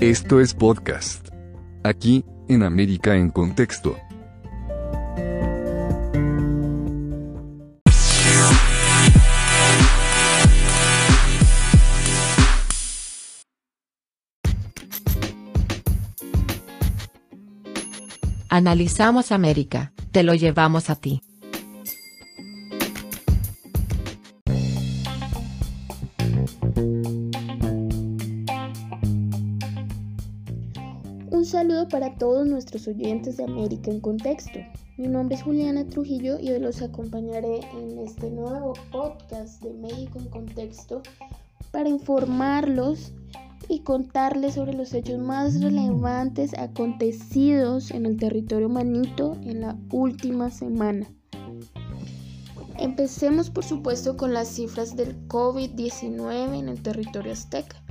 Esto es podcast. Aquí, en América en Contexto. Analizamos América, te lo llevamos a ti. Para todos nuestros oyentes de América en Contexto. Mi nombre es Juliana Trujillo y hoy los acompañaré en este nuevo podcast de México en Contexto para informarlos y contarles sobre los hechos más relevantes acontecidos en el territorio manito en la última semana. Empecemos por supuesto con las cifras del COVID-19 en el territorio azteca.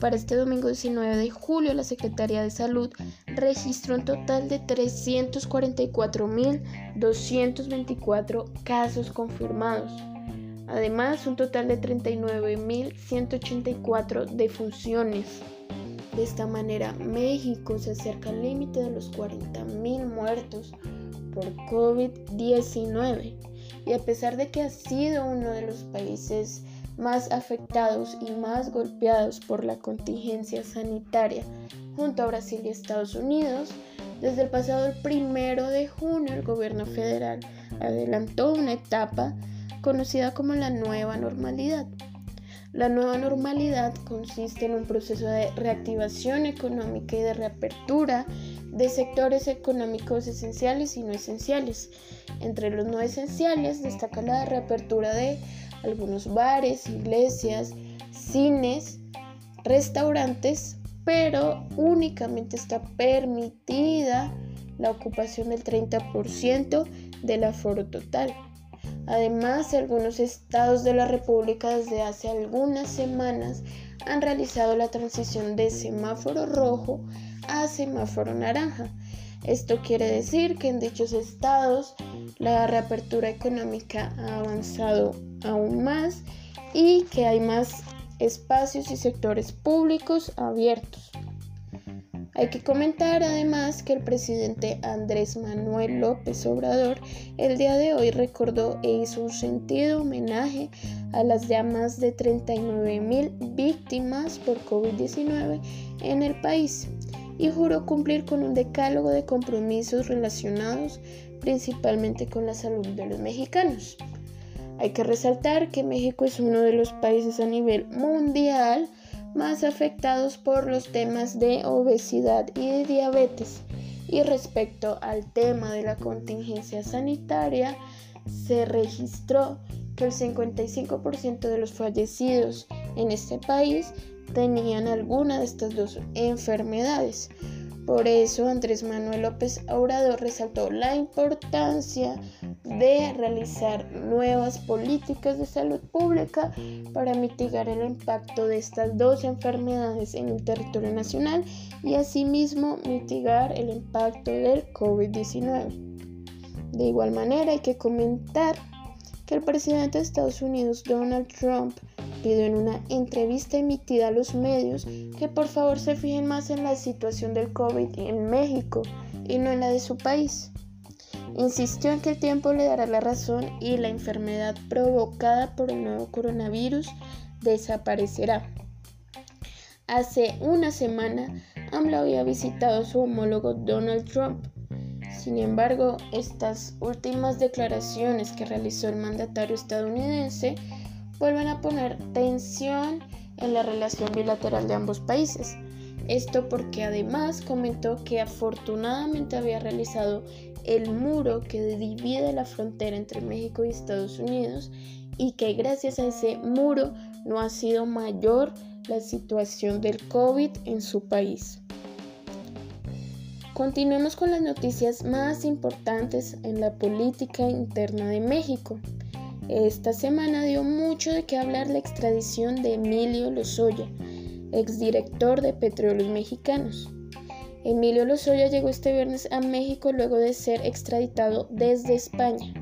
Para este domingo 19 de julio, la Secretaría de Salud registró un total de 344.224 casos confirmados. Además, un total de 39.184 defunciones. De esta manera, México se acerca al límite de los 40.000 muertos por COVID-19. Y a pesar de que ha sido uno de los países más afectados y más golpeados por la contingencia sanitaria junto a Brasil y Estados Unidos, desde el pasado primero de junio el gobierno federal adelantó una etapa conocida como la nueva normalidad. La nueva normalidad consiste en un proceso de reactivación económica y de reapertura de sectores económicos esenciales y no esenciales. Entre los no esenciales destaca la reapertura de algunos bares, iglesias, cines, restaurantes, pero únicamente está permitida la ocupación del 30% del aforo total. Además, algunos estados de la República desde hace algunas semanas han realizado la transición de semáforo rojo a semáforo naranja. Esto quiere decir que en dichos estados la reapertura económica ha avanzado aún más y que hay más espacios y sectores públicos abiertos. Hay que comentar además que el presidente Andrés Manuel López Obrador el día de hoy recordó e hizo un sentido homenaje a las ya más de 39 mil víctimas por COVID-19 en el país y juró cumplir con un decálogo de compromisos relacionados principalmente con la salud de los mexicanos. Hay que resaltar que México es uno de los países a nivel mundial más afectados por los temas de obesidad y de diabetes. Y respecto al tema de la contingencia sanitaria, se registró que el 55% de los fallecidos en este país tenían alguna de estas dos enfermedades. Por eso Andrés Manuel López Obrador resaltó la importancia de realizar nuevas políticas de salud pública para mitigar el impacto de estas dos enfermedades en el territorio nacional y asimismo mitigar el impacto del COVID-19. De igual manera hay que comentar que el presidente de Estados Unidos, Donald Trump, en una entrevista emitida a los medios que por favor se fijen más en la situación del COVID en México y no en la de su país. Insistió en que el tiempo le dará la razón y la enfermedad provocada por el nuevo coronavirus desaparecerá. Hace una semana, AMLO había visitado a su homólogo Donald Trump. Sin embargo, estas últimas declaraciones que realizó el mandatario estadounidense vuelven a poner tensión en la relación bilateral de ambos países. Esto porque además comentó que afortunadamente había realizado el muro que divide la frontera entre México y Estados Unidos y que gracias a ese muro no ha sido mayor la situación del COVID en su país. Continuemos con las noticias más importantes en la política interna de México. Esta semana dio mucho de qué hablar la extradición de Emilio Lozoya, exdirector de Petróleos Mexicanos. Emilio Lozoya llegó este viernes a México luego de ser extraditado desde España,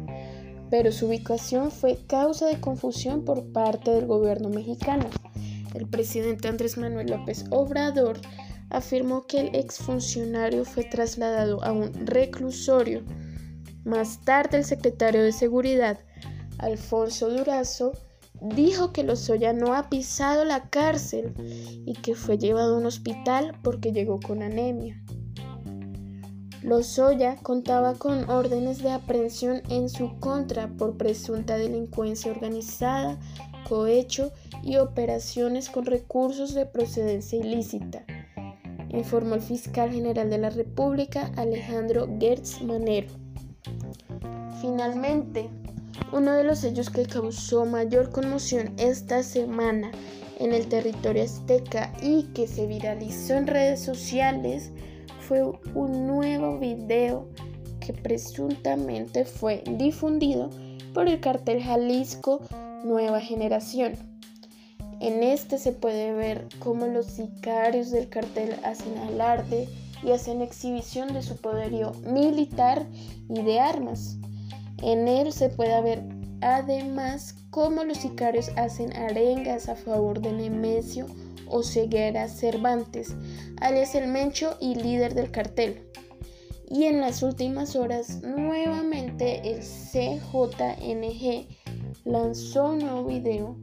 pero su ubicación fue causa de confusión por parte del gobierno mexicano. El presidente Andrés Manuel López Obrador afirmó que el exfuncionario fue trasladado a un reclusorio. Más tarde, el secretario de Seguridad, Alfonso Durazo, dijo que Lozoya no ha pisado la cárcel y que fue llevado a un hospital porque llegó con anemia. Lozoya contaba con órdenes de aprehensión en su contra por presunta delincuencia organizada, cohecho y operaciones con recursos de procedencia ilícita, informó el fiscal general de la República Alejandro Gertz Manero. Finalmente, uno de los hechos que causó mayor conmoción esta semana en el territorio azteca y que se viralizó en redes sociales fue un nuevo video que presuntamente fue difundido por el cartel Jalisco Nueva Generación. En este se puede ver cómo los sicarios del cartel hacen alarde y hacen exhibición de su poderío militar y de armas. En él se puede ver además cómo los sicarios hacen arengas a favor de Nemesio o Ceguera Cervantes, alias el Mencho y líder del cartel. Y en las últimas horas, nuevamente el CJNG lanzó un nuevo video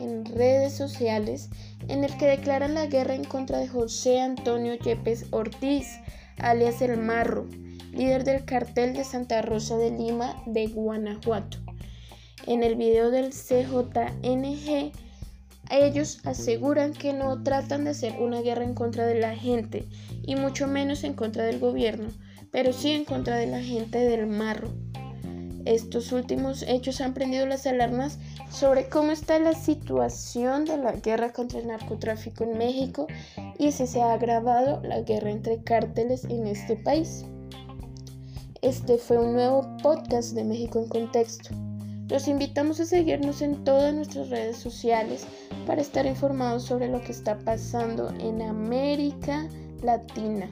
en redes sociales en el que declaran la guerra en contra de José Antonio Yepes Ortiz, alias el Marro, líder del cartel de Santa Rosa de Lima de Guanajuato. En el video del CJNG, ellos aseguran que no tratan de hacer una guerra en contra de la gente, y mucho menos en contra del gobierno, pero sí en contra de la gente del marro. Estos últimos hechos han prendido las alarmas sobre cómo está la situación de la guerra contra el narcotráfico en México y si se ha agravado la guerra entre cárteles en este país. Este fue un nuevo podcast de México en Contexto. Los invitamos a seguirnos en todas nuestras redes sociales para estar informados sobre lo que está pasando en América Latina.